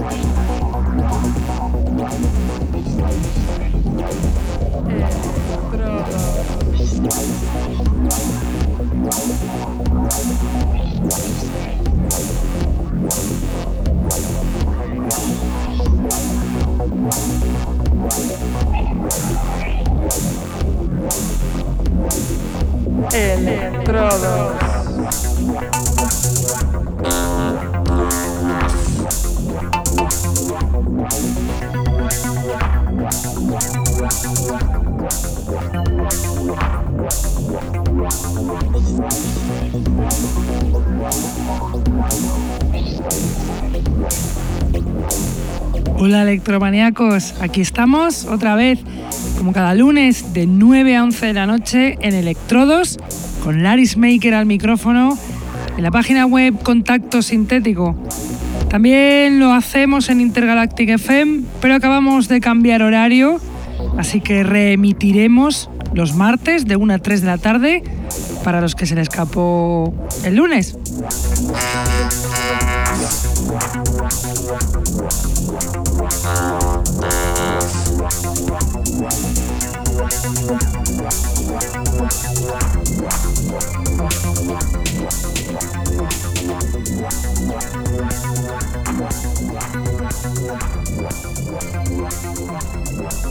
Estrada. Electrodos. Hola electromaníacos, aquí estamos otra vez, como cada lunes, de 9 a 11 de la noche en Electrodos, con Laris Maker al micrófono, en la página web Contacto Sintético. También lo hacemos en Intergalactic FM, pero acabamos de cambiar horario, así que reemitiremos los martes de 1 a 3 de la tarde para los que se les escapó el lunes.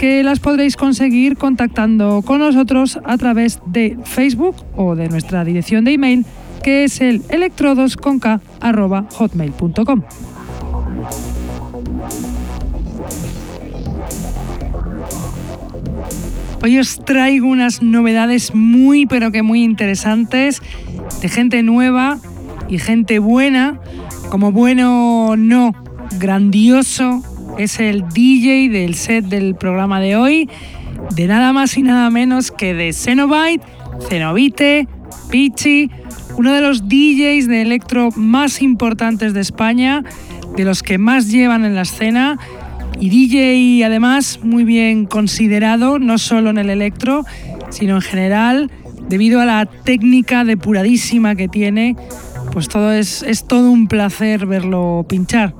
que las podréis conseguir contactando con nosotros a través de Facebook o de nuestra dirección de email que es el electrodosconk.hotmail.com. Hoy os traigo unas novedades muy pero que muy interesantes de gente nueva y gente buena, como bueno no, grandioso es el DJ del set del programa de hoy, de nada más y nada menos que de Cenobite, Cenobite, Pichi, uno de los DJs de electro más importantes de España, de los que más llevan en la escena y DJ además muy bien considerado, no solo en el electro, sino en general, debido a la técnica depuradísima que tiene, pues todo es, es todo un placer verlo pinchar.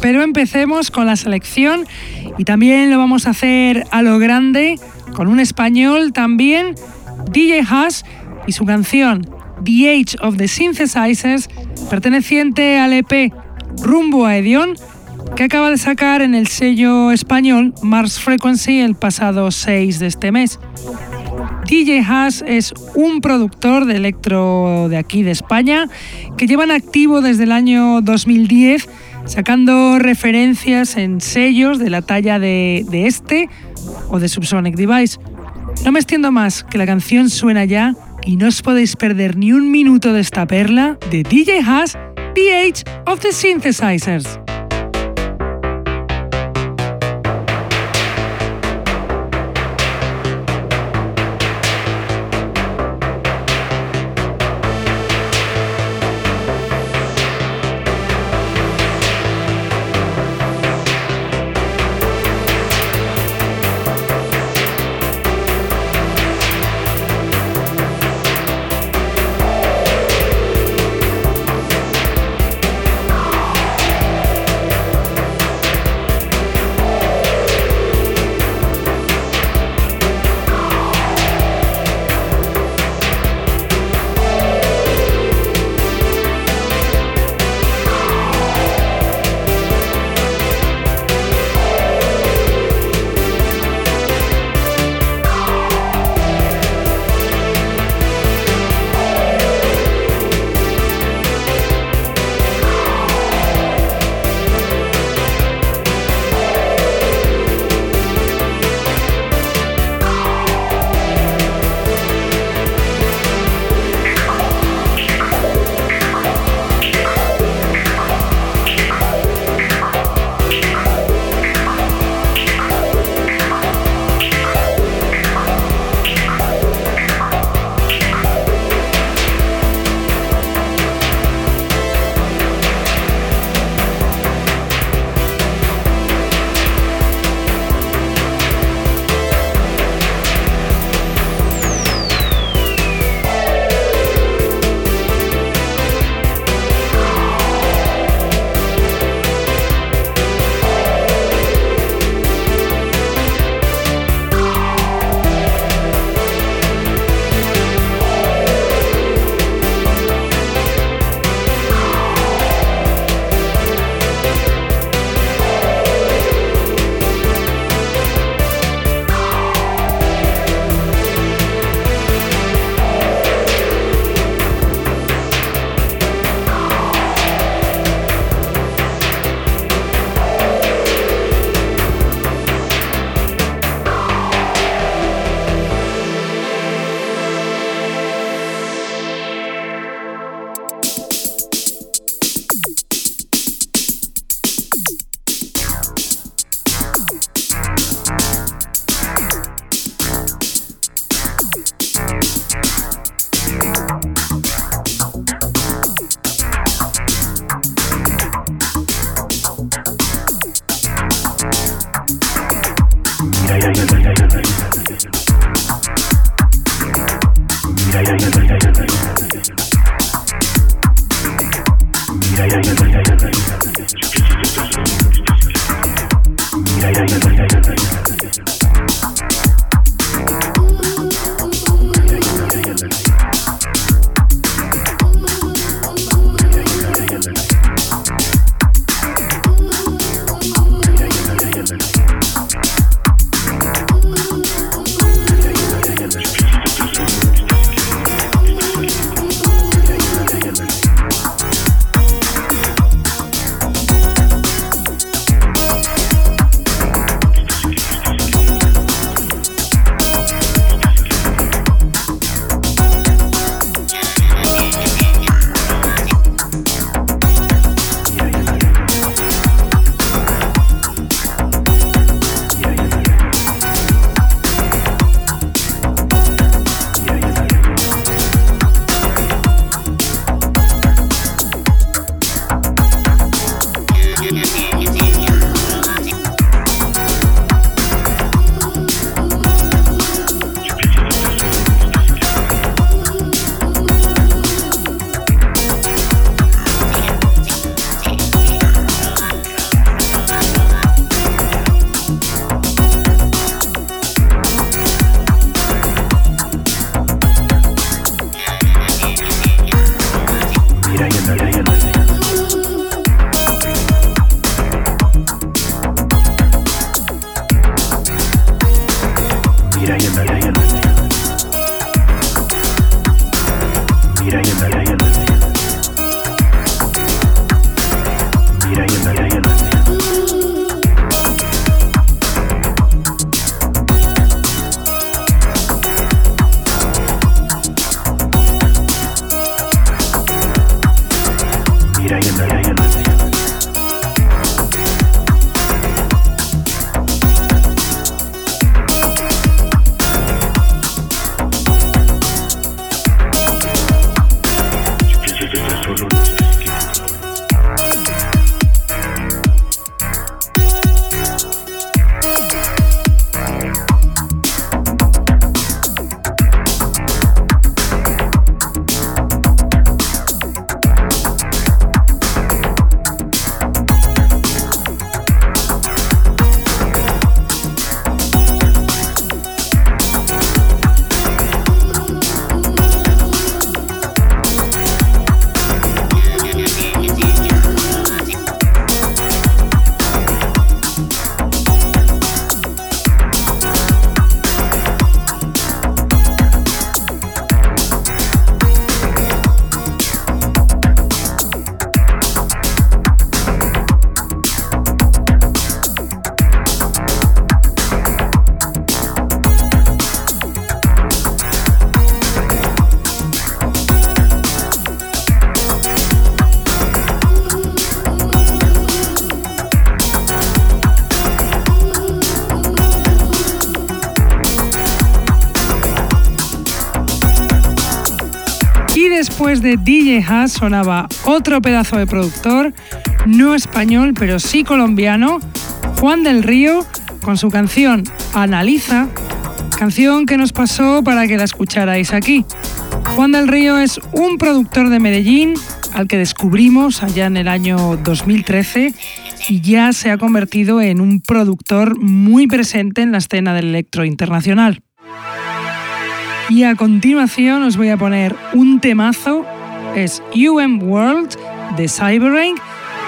Pero empecemos con la selección y también lo vamos a hacer a lo grande con un español también, DJ Haas y su canción The Age of the Synthesizers, perteneciente al EP Rumbo a Edion, que acaba de sacar en el sello español Mars Frequency el pasado 6 de este mes. DJ Haas es un productor de electro de aquí de España que lleva en activo desde el año 2010 sacando referencias en sellos de la talla de, este o de Subsonic Device. No me extiendo más, que la canción suena ya y no os podéis perder ni un minuto de esta perla de DJ Haas, The Age of the Synthesizers. De DJ Haas sonaba otro pedazo de productor, no español, pero sí colombiano, Juan del Río, con su canción Analiza, canción que nos pasó para que la escucharais aquí. Juan del Río es un productor de Medellín al que descubrimos allá en el año 2013 y ya se ha convertido en un productor muy presente en la escena del electro internacional. Y a continuación os voy a poner un temazo, es UM World de Cyberrank,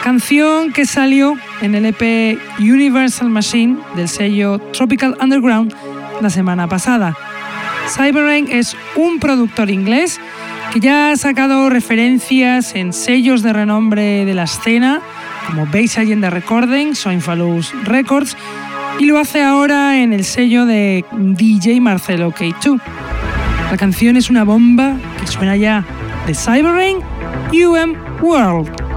canción que salió en el EP Universal Machine del sello Tropical Underground la semana pasada. Cyberrank es un productor inglés que ya ha sacado referencias en sellos de renombre de la escena como Base Agenda Recording, Soinfalus Records y lo hace ahora en el sello de DJ Marcelo K2. La canción es una bomba que suena ya de Cyberrain UM World.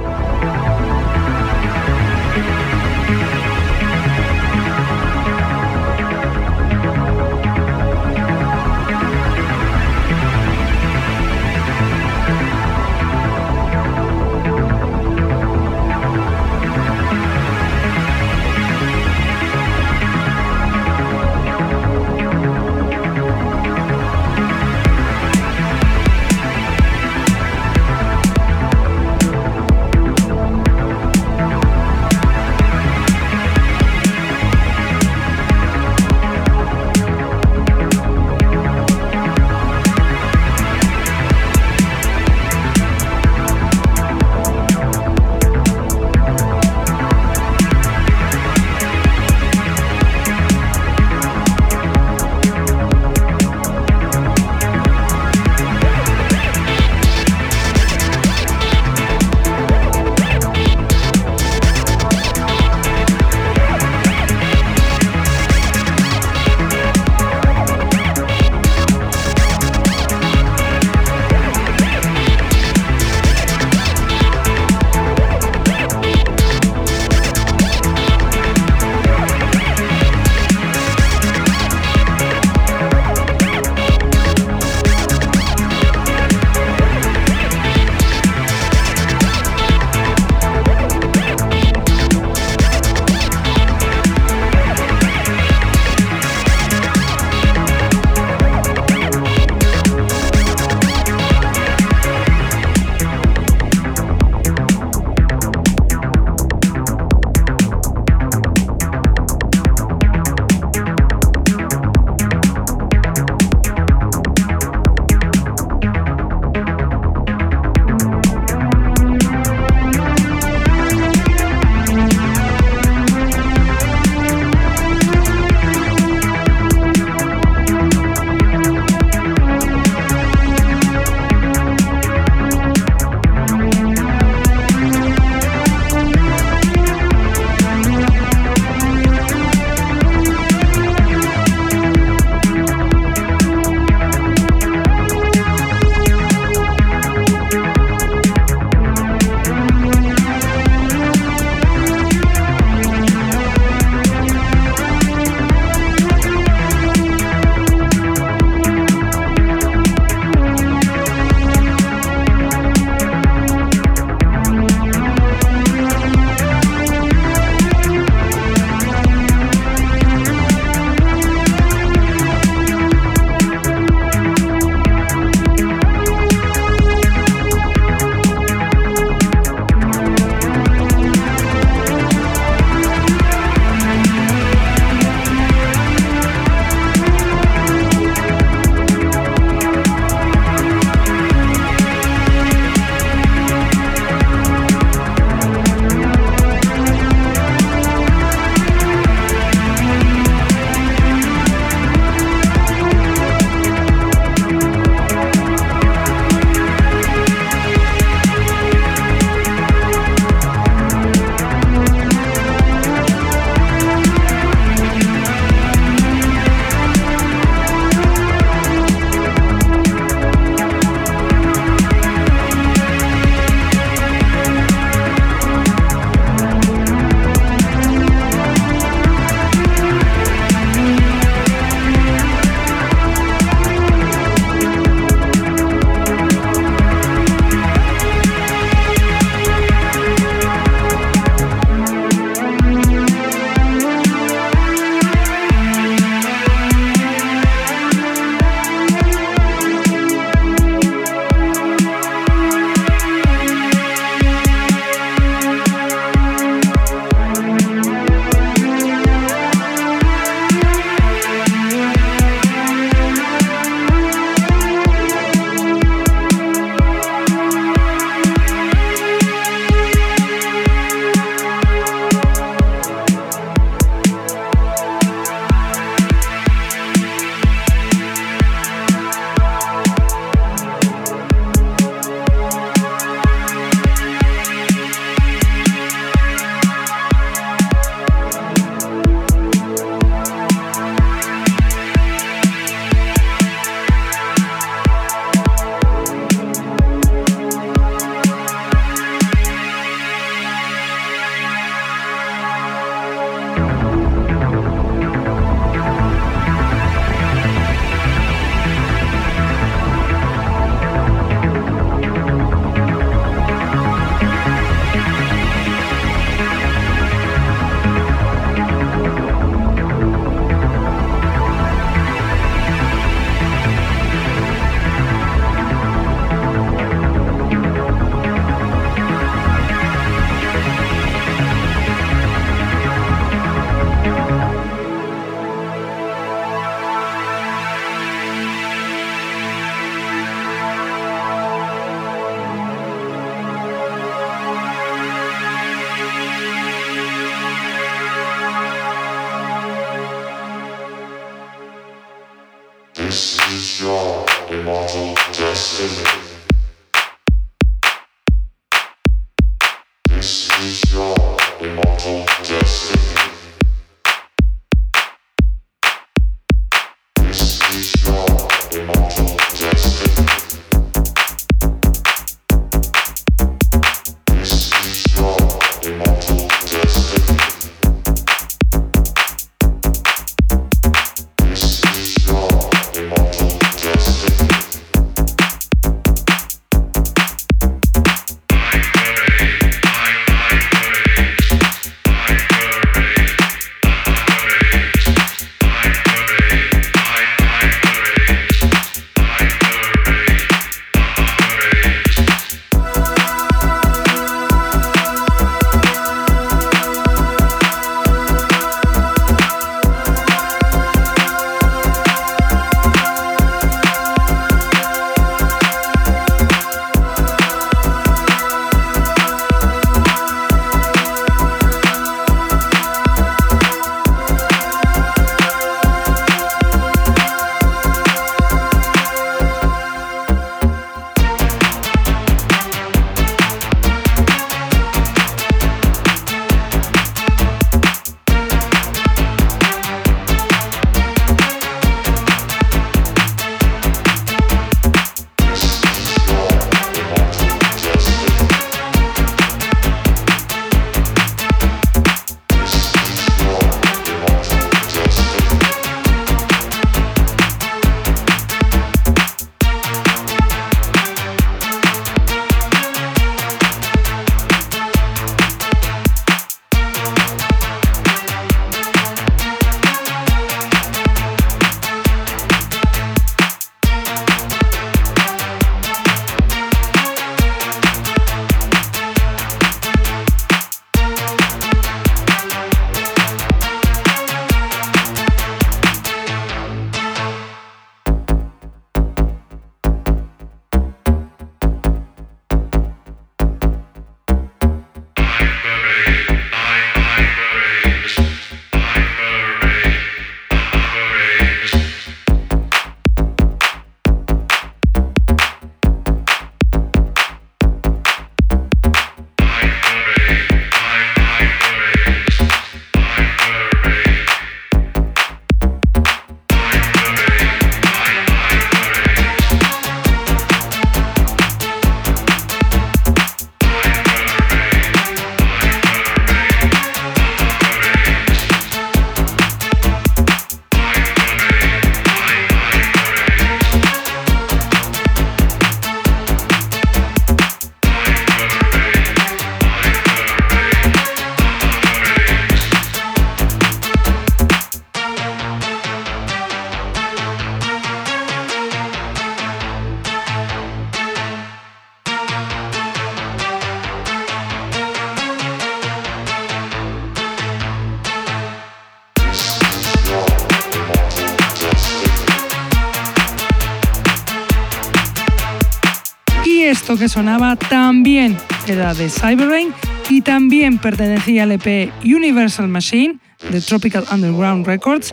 Que sonaba también era de Cyberrain y también pertenecía al EP Universal Machine de Tropical Underground Records,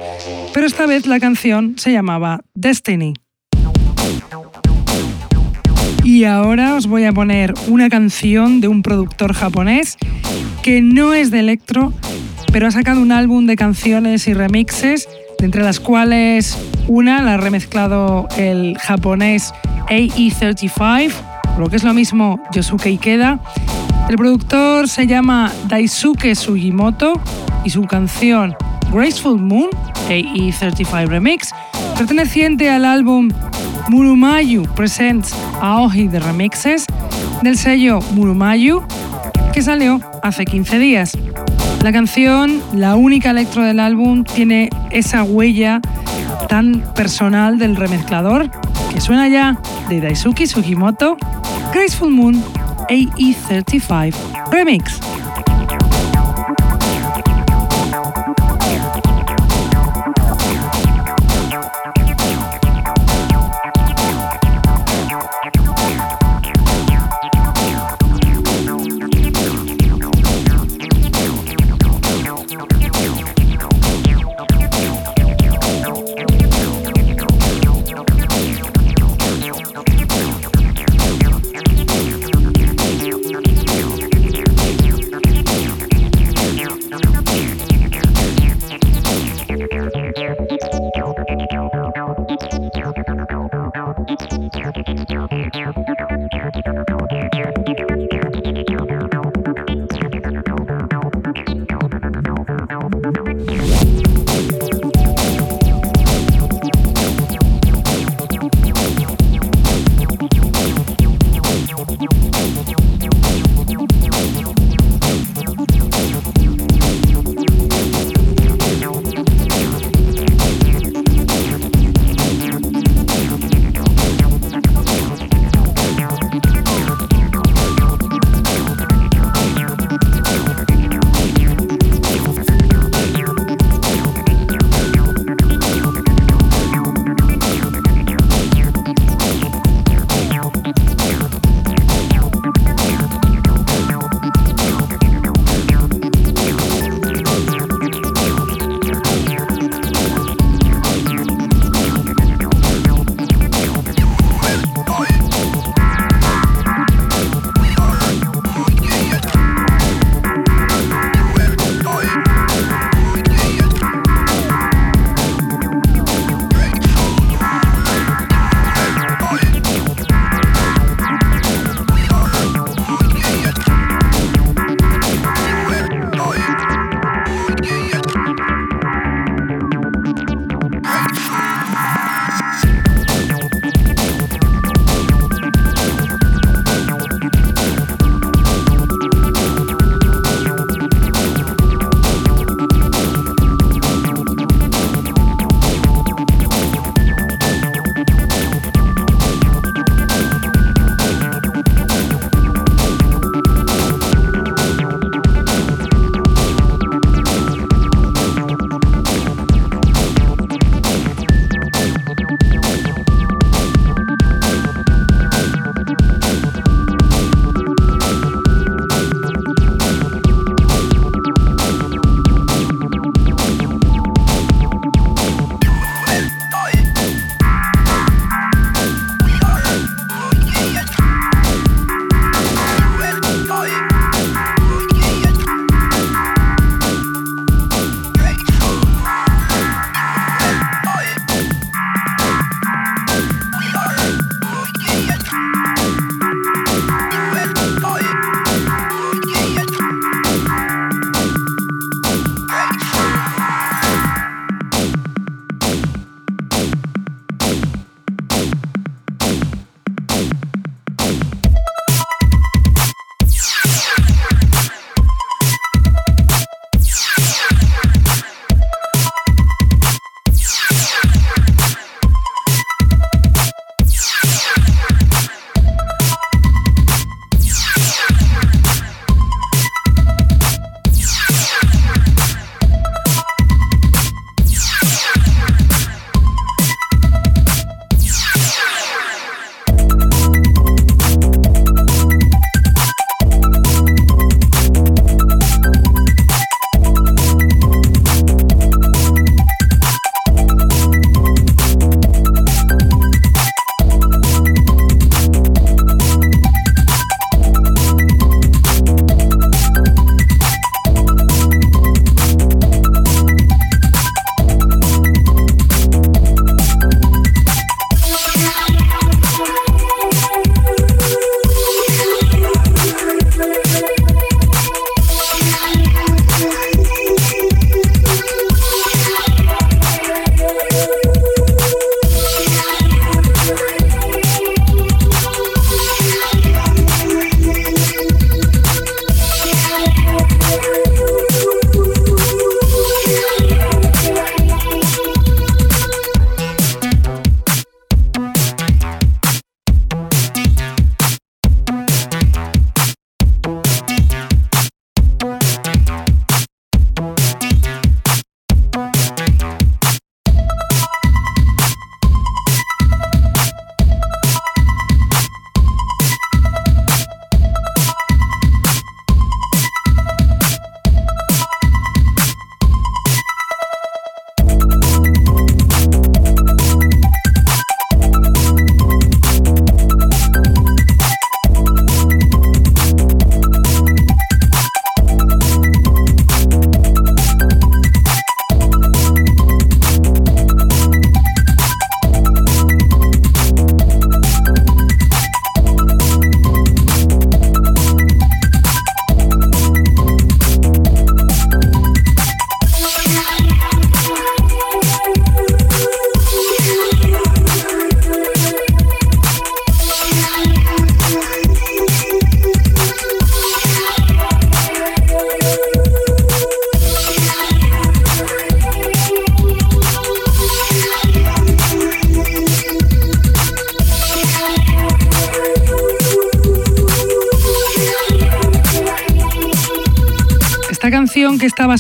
pero esta vez la canción se llamaba Destiny. Y ahora os voy a poner una canción de un productor japonés que no es de electro, pero ha sacado un álbum de canciones y remixes, entre las cuales una la ha remezclado el japonés AE35 lo que es lo mismo Yosuke Ikeda. El productor se llama Daisuke Sugimoto y su canción Graceful Moon, AE35 Remix, perteneciente al álbum Murumayu Presents Aohi de Remixes del sello Murumayu, que salió hace 15 días. La canción, la única electro del álbum, tiene esa huella tan personal del remezclador que suena ya de Daisuke Sugimoto Graceful Moon AE35 Remix.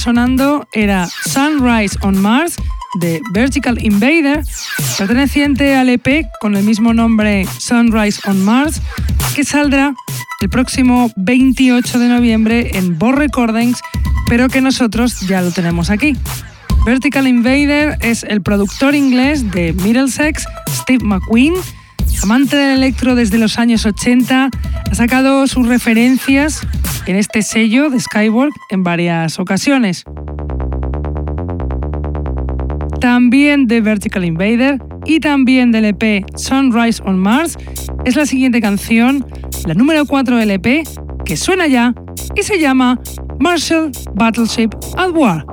Sonando era Sunrise on Mars de Vertical Invader, perteneciente al EP con el mismo nombre Sunrise on Mars, que saldrá el próximo 28 de noviembre en Bo Recordings, pero que nosotros ya lo tenemos aquí. Vertical Invader es el productor inglés de Middlesex, Steve McQueen, amante del electro desde los años 80, ha sacado sus referencias en este sello de Skywork en varias ocasiones. También de Vertical Invader y también del EP Sunrise on Mars es la siguiente canción, la número 4 del EP, que suena ya y se llama Marshall Battleship at War.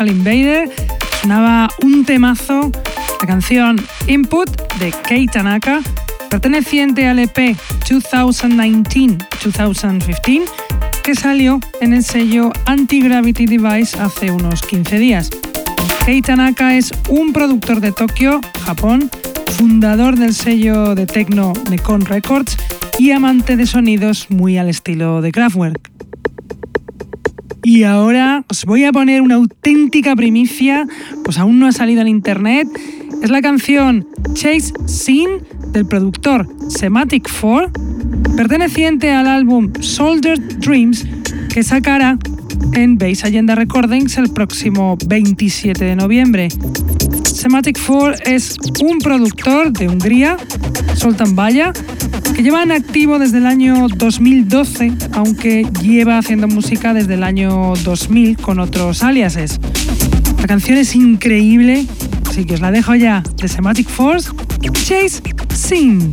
Vertical Invader, sonaba un temazo, la canción Input de Kei Tanaka, perteneciente al EP 2019-2015, que salió en el sello Anti-Gravity Device hace unos 15 días. Kei Tanaka es un productor de Tokio, Japón, fundador del sello de techno Nekon Records y amante de sonidos muy al estilo de Kraftwerk. Y ahora os voy a poner una auténtica primicia, pues aún no ha salido en internet. Es la canción Chase Scene del productor Semantic 4, perteneciente al álbum Soldier Dreams que sacará en Base Agenda Recordings el próximo 27 de noviembre. Semantic 4 es un productor de Hungría, Soltan Baya, que lleva en activo desde el año 2012, aunque lleva haciendo música desde el año 2000 con otros aliases. La canción es increíble, así que os la dejo ya de Semantic Force, Chase Scene.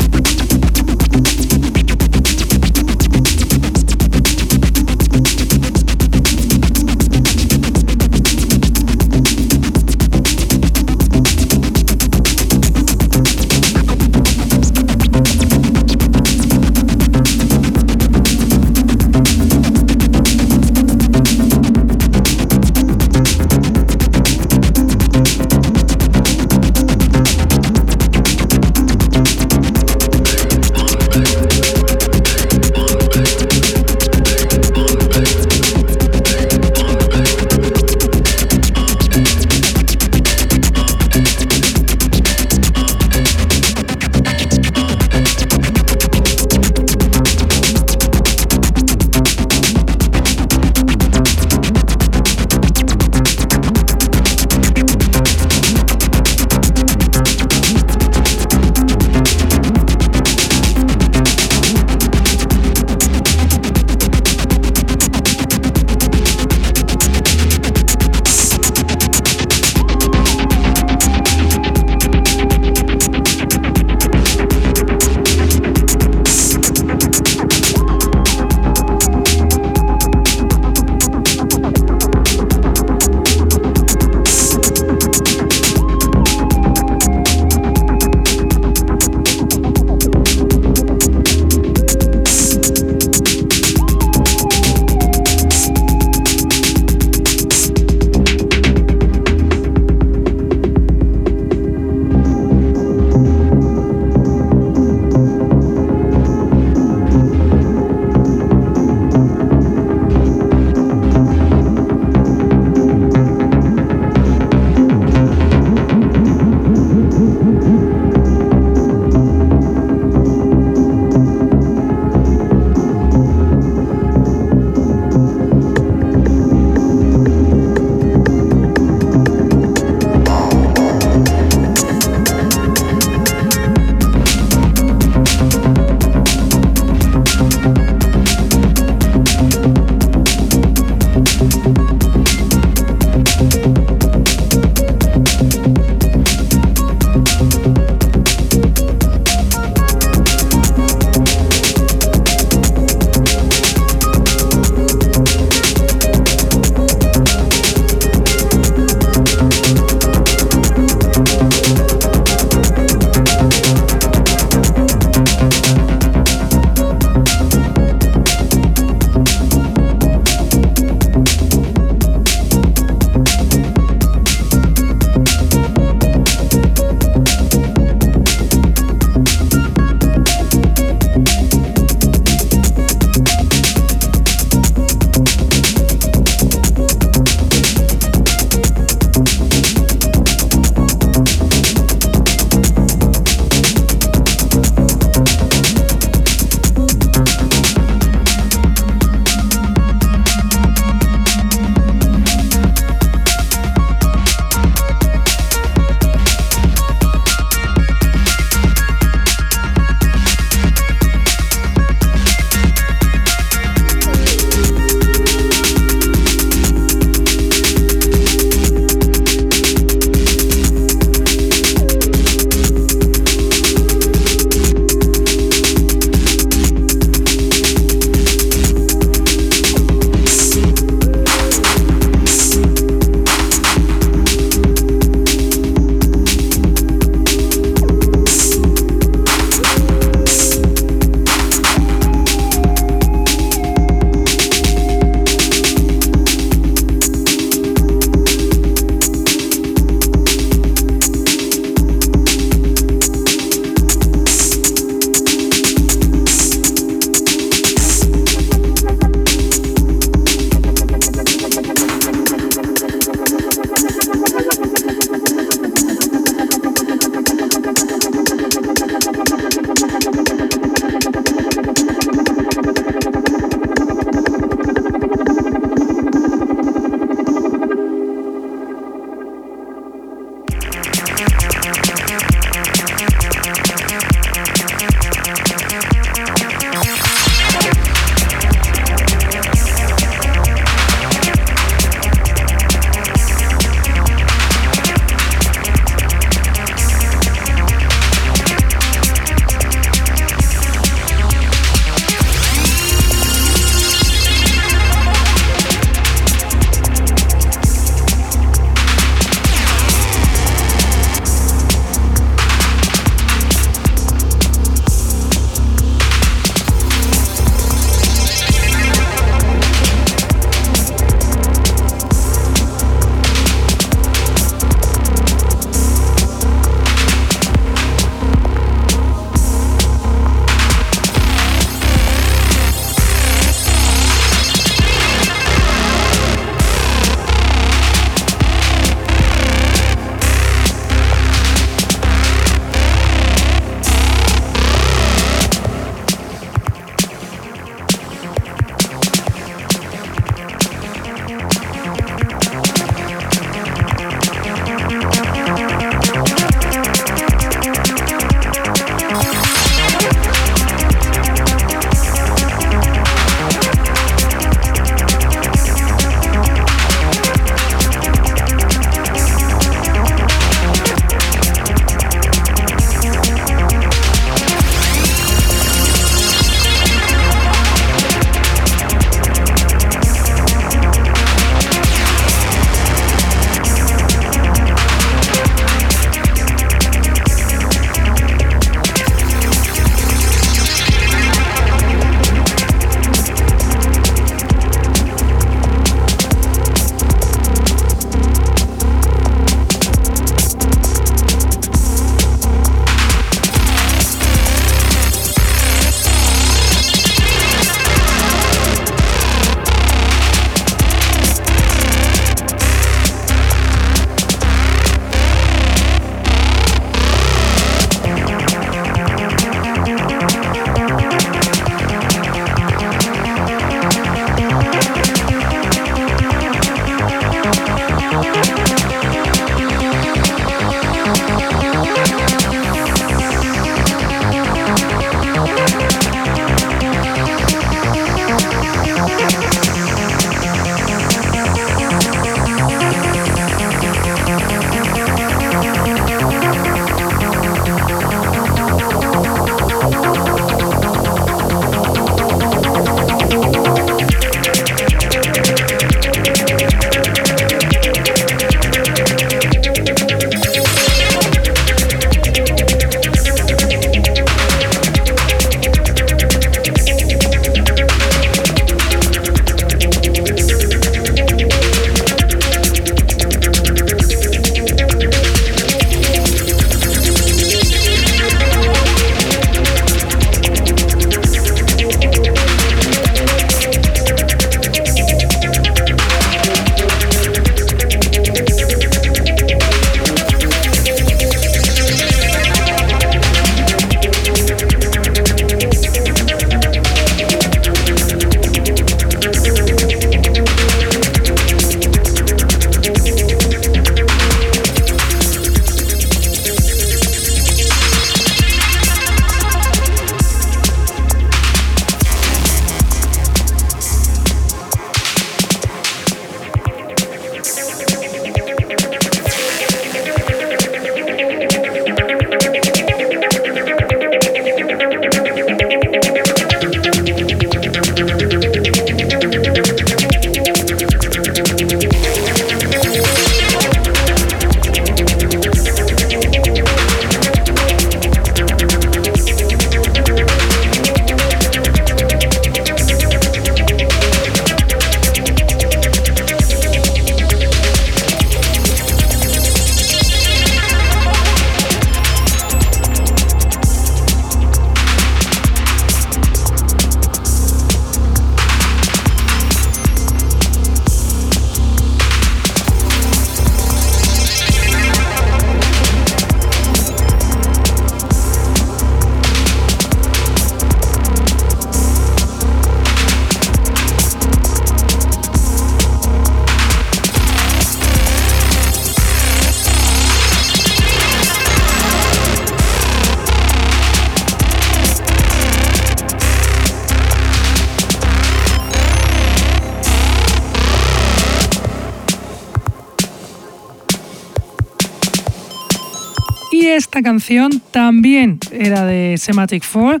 También era de Semantic Four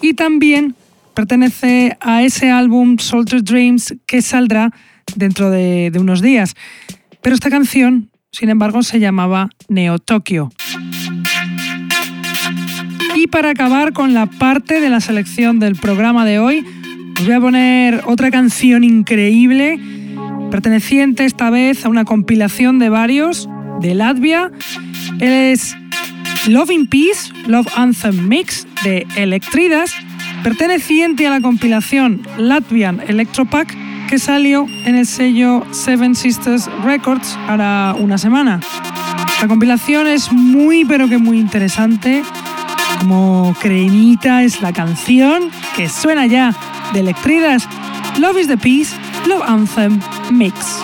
y también pertenece a ese álbum Soldier Dreams que saldrá dentro de, de unos días. Pero esta canción, sin embargo, se llamaba Neo Tokyo. Y para acabar con la parte de la selección del programa de hoy, os voy a poner otra canción increíble, perteneciente esta vez a una compilación de varios de Latvia. Es Love in Peace, Love Anthem Mix de Electridas, perteneciente a la compilación Latvian Electropack que salió en el sello Seven Sisters Records para una semana. La compilación es muy pero que muy interesante. Como cremita es la canción que suena ya de Electridas. Love is the Peace, Love Anthem Mix.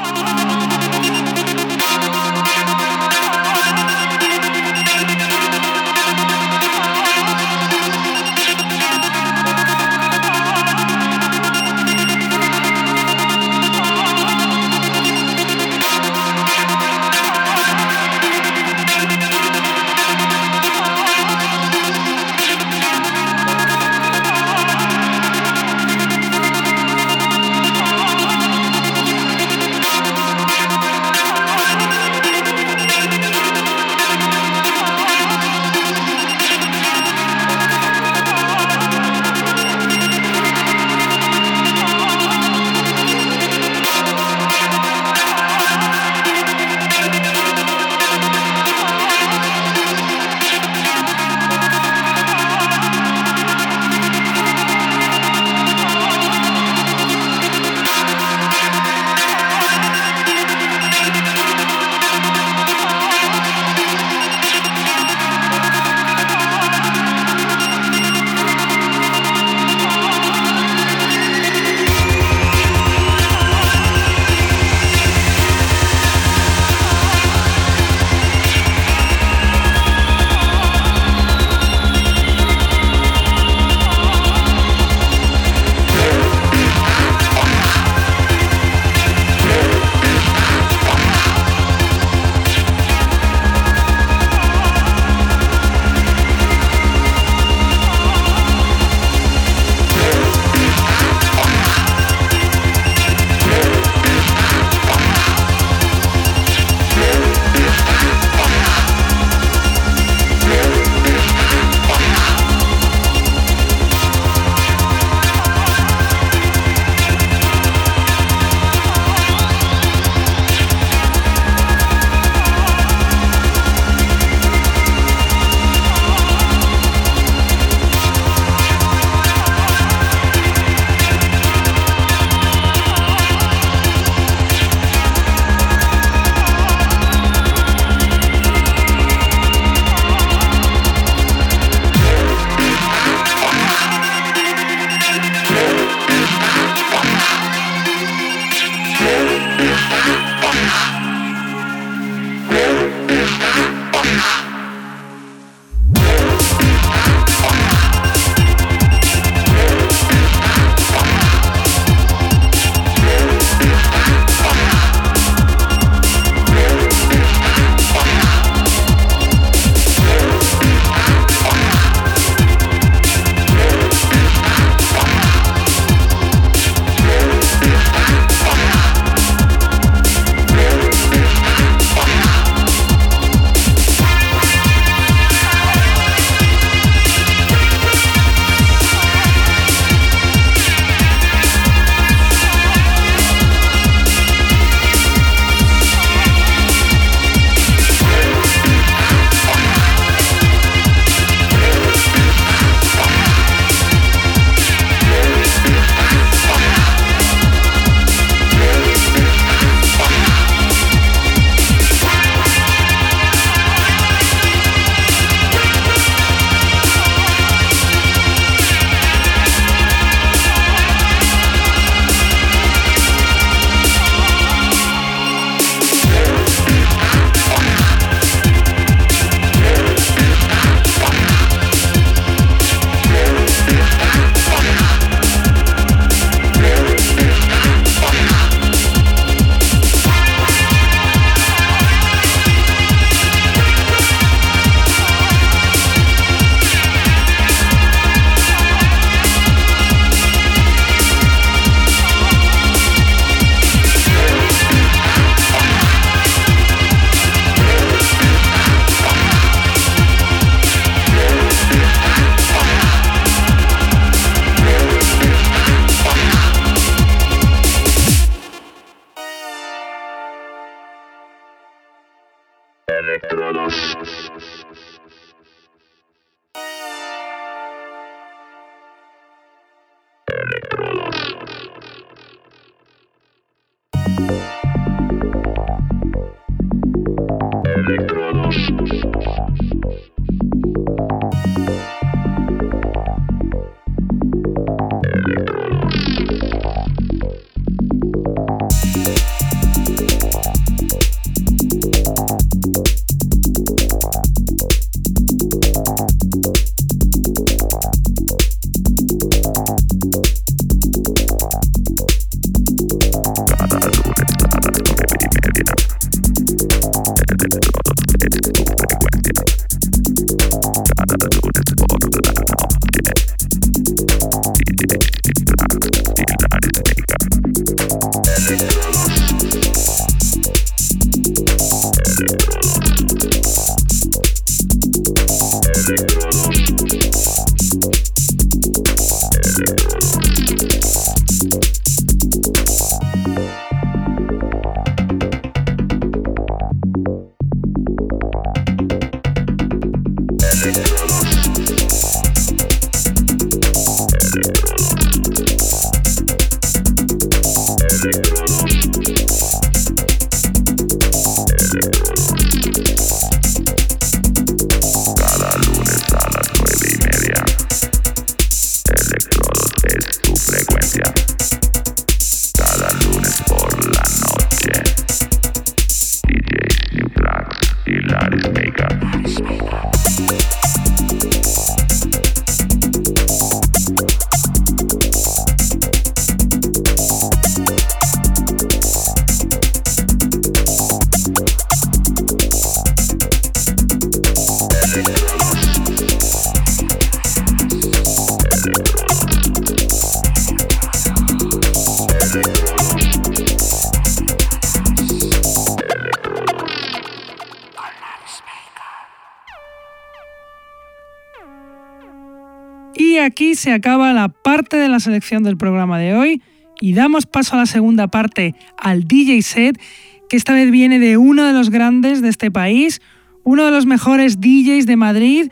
Aquí se acaba la parte de la selección del programa de hoy y damos paso a la segunda parte, al DJ set, que esta vez viene de uno de los grandes de este país, uno de los mejores DJs de Madrid,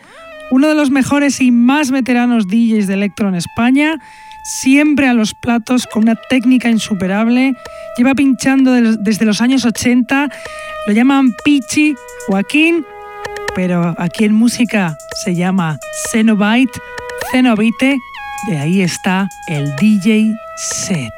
uno de los mejores y más veteranos DJs de electro en España, siempre a los platos con una técnica insuperable, lleva pinchando desde los años 80, lo llaman Pichi Joaquín, pero aquí en música se llama Cenobite Cenobite, de ahí está el DJ set.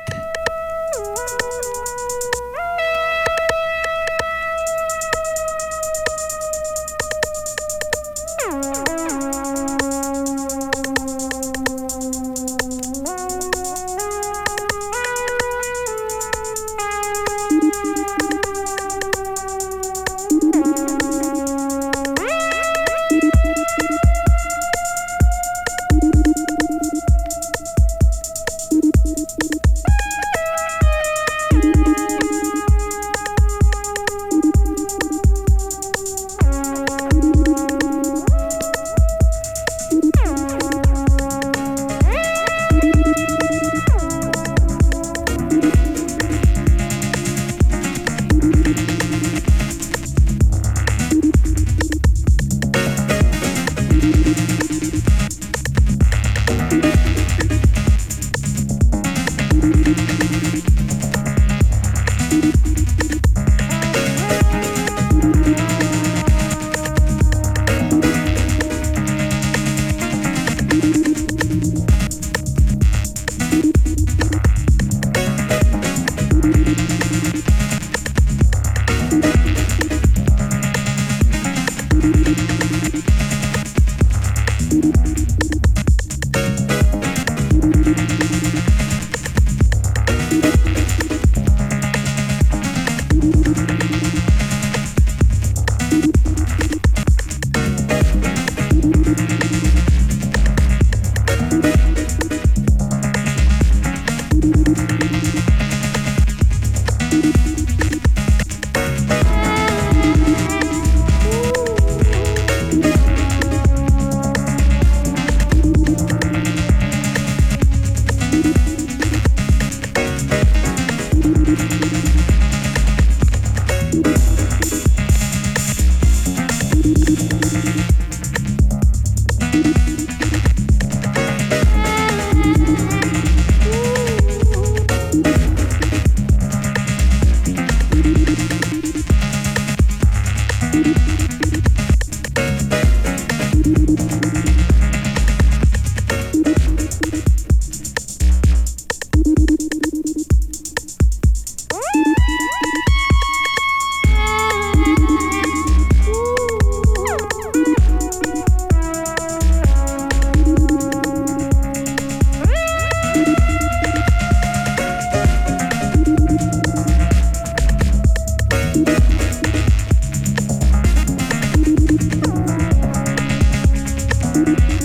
Bye.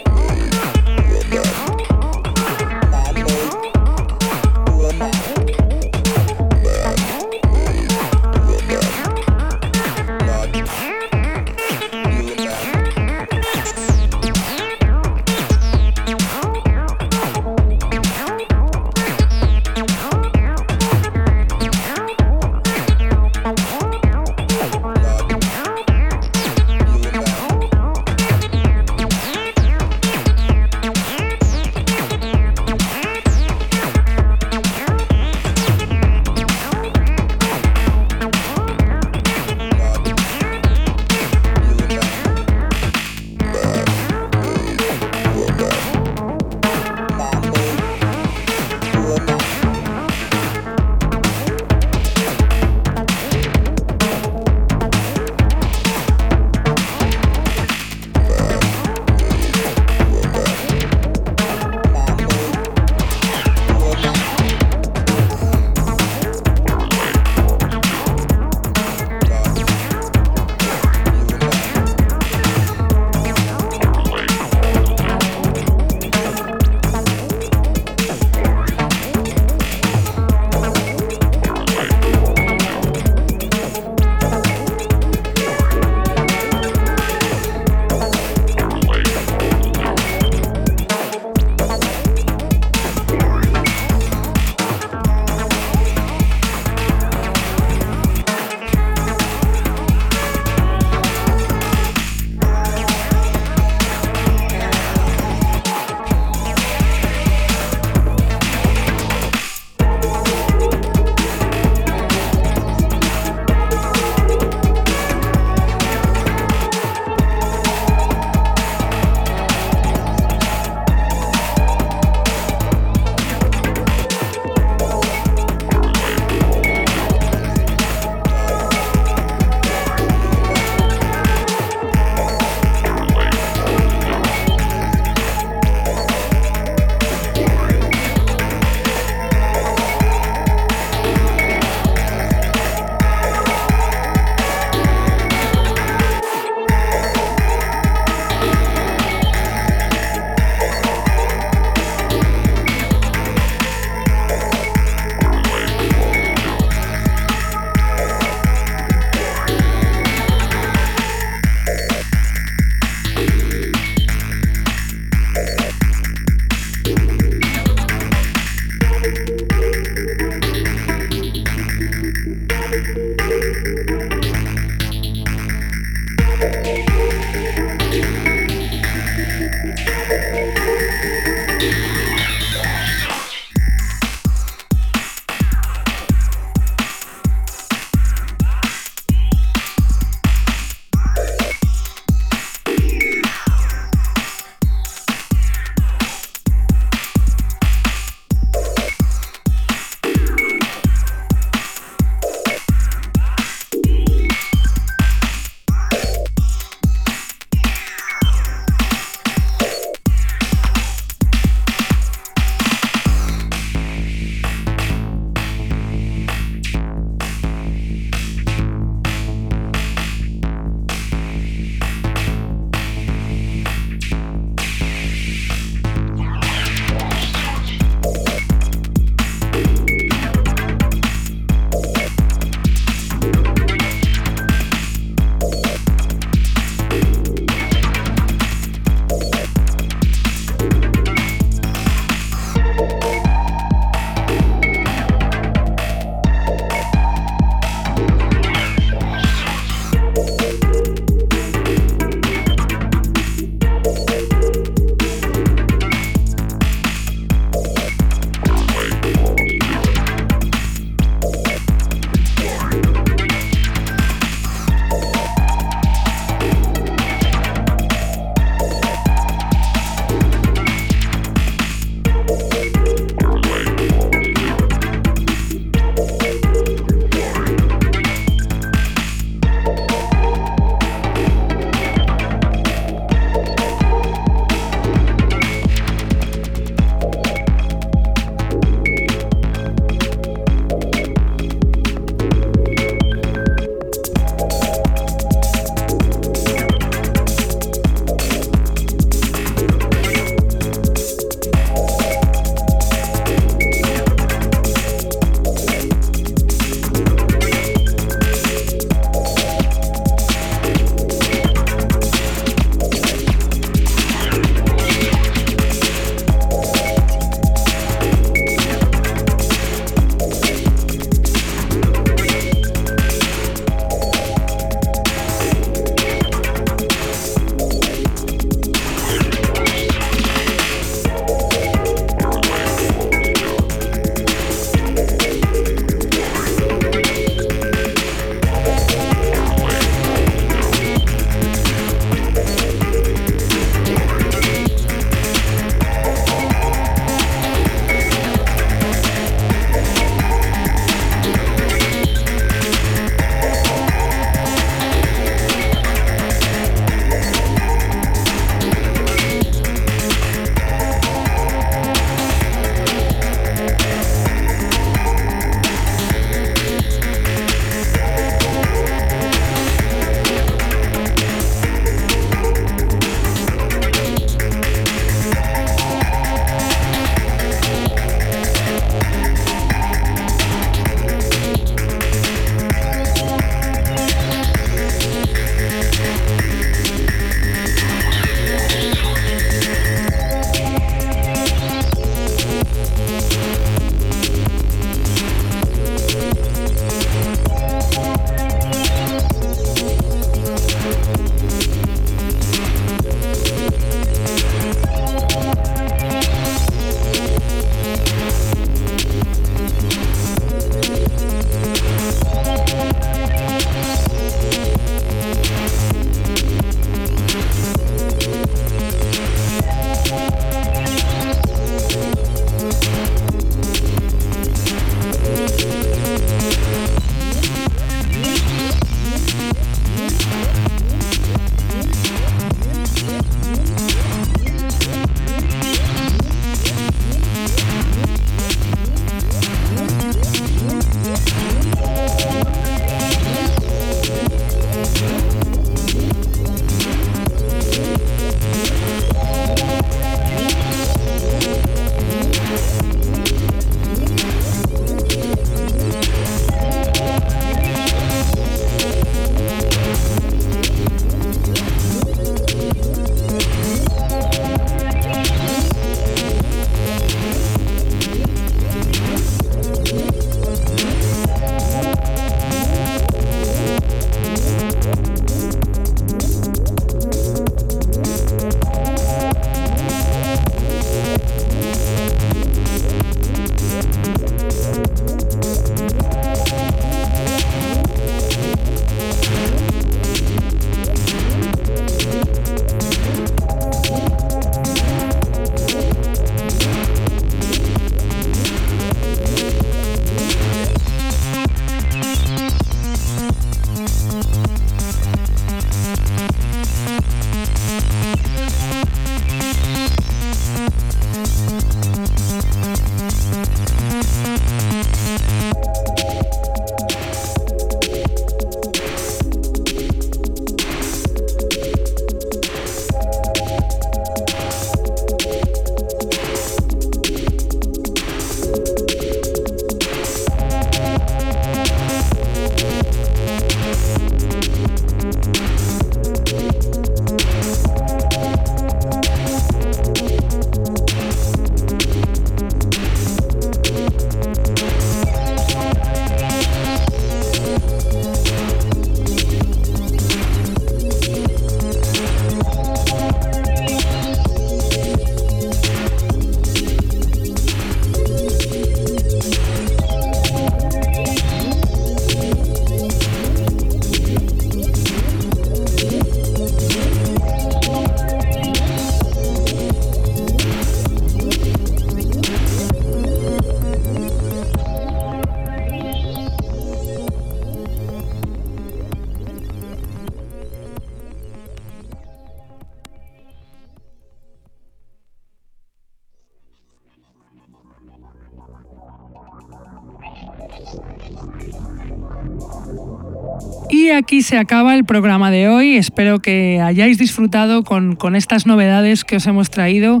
Aquí se acaba el programa de hoy. Espero que hayáis disfrutado con, estas novedades que os hemos traído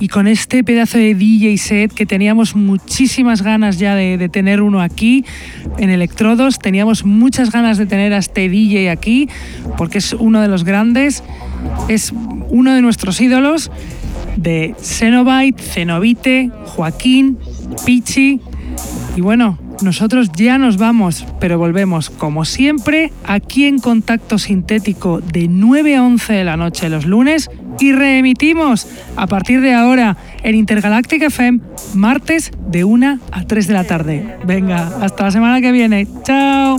y con este pedazo de DJ set que teníamos muchísimas ganas ya de, de, tener uno aquí en Electrodos. Teníamos muchas ganas de tener a este DJ aquí porque es uno de los grandes, es uno de nuestros ídolos de Xenobite, Cenobite, Joaquín, Pichi y bueno, nosotros ya nos vamos, pero volvemos como siempre aquí en Contacto Sintético de 9 a 11 de la noche los lunes y reemitimos a partir de ahora en Intergalactic FM martes de 1 a 3 de la tarde. Venga, hasta la semana que viene. Chao.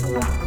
Wow.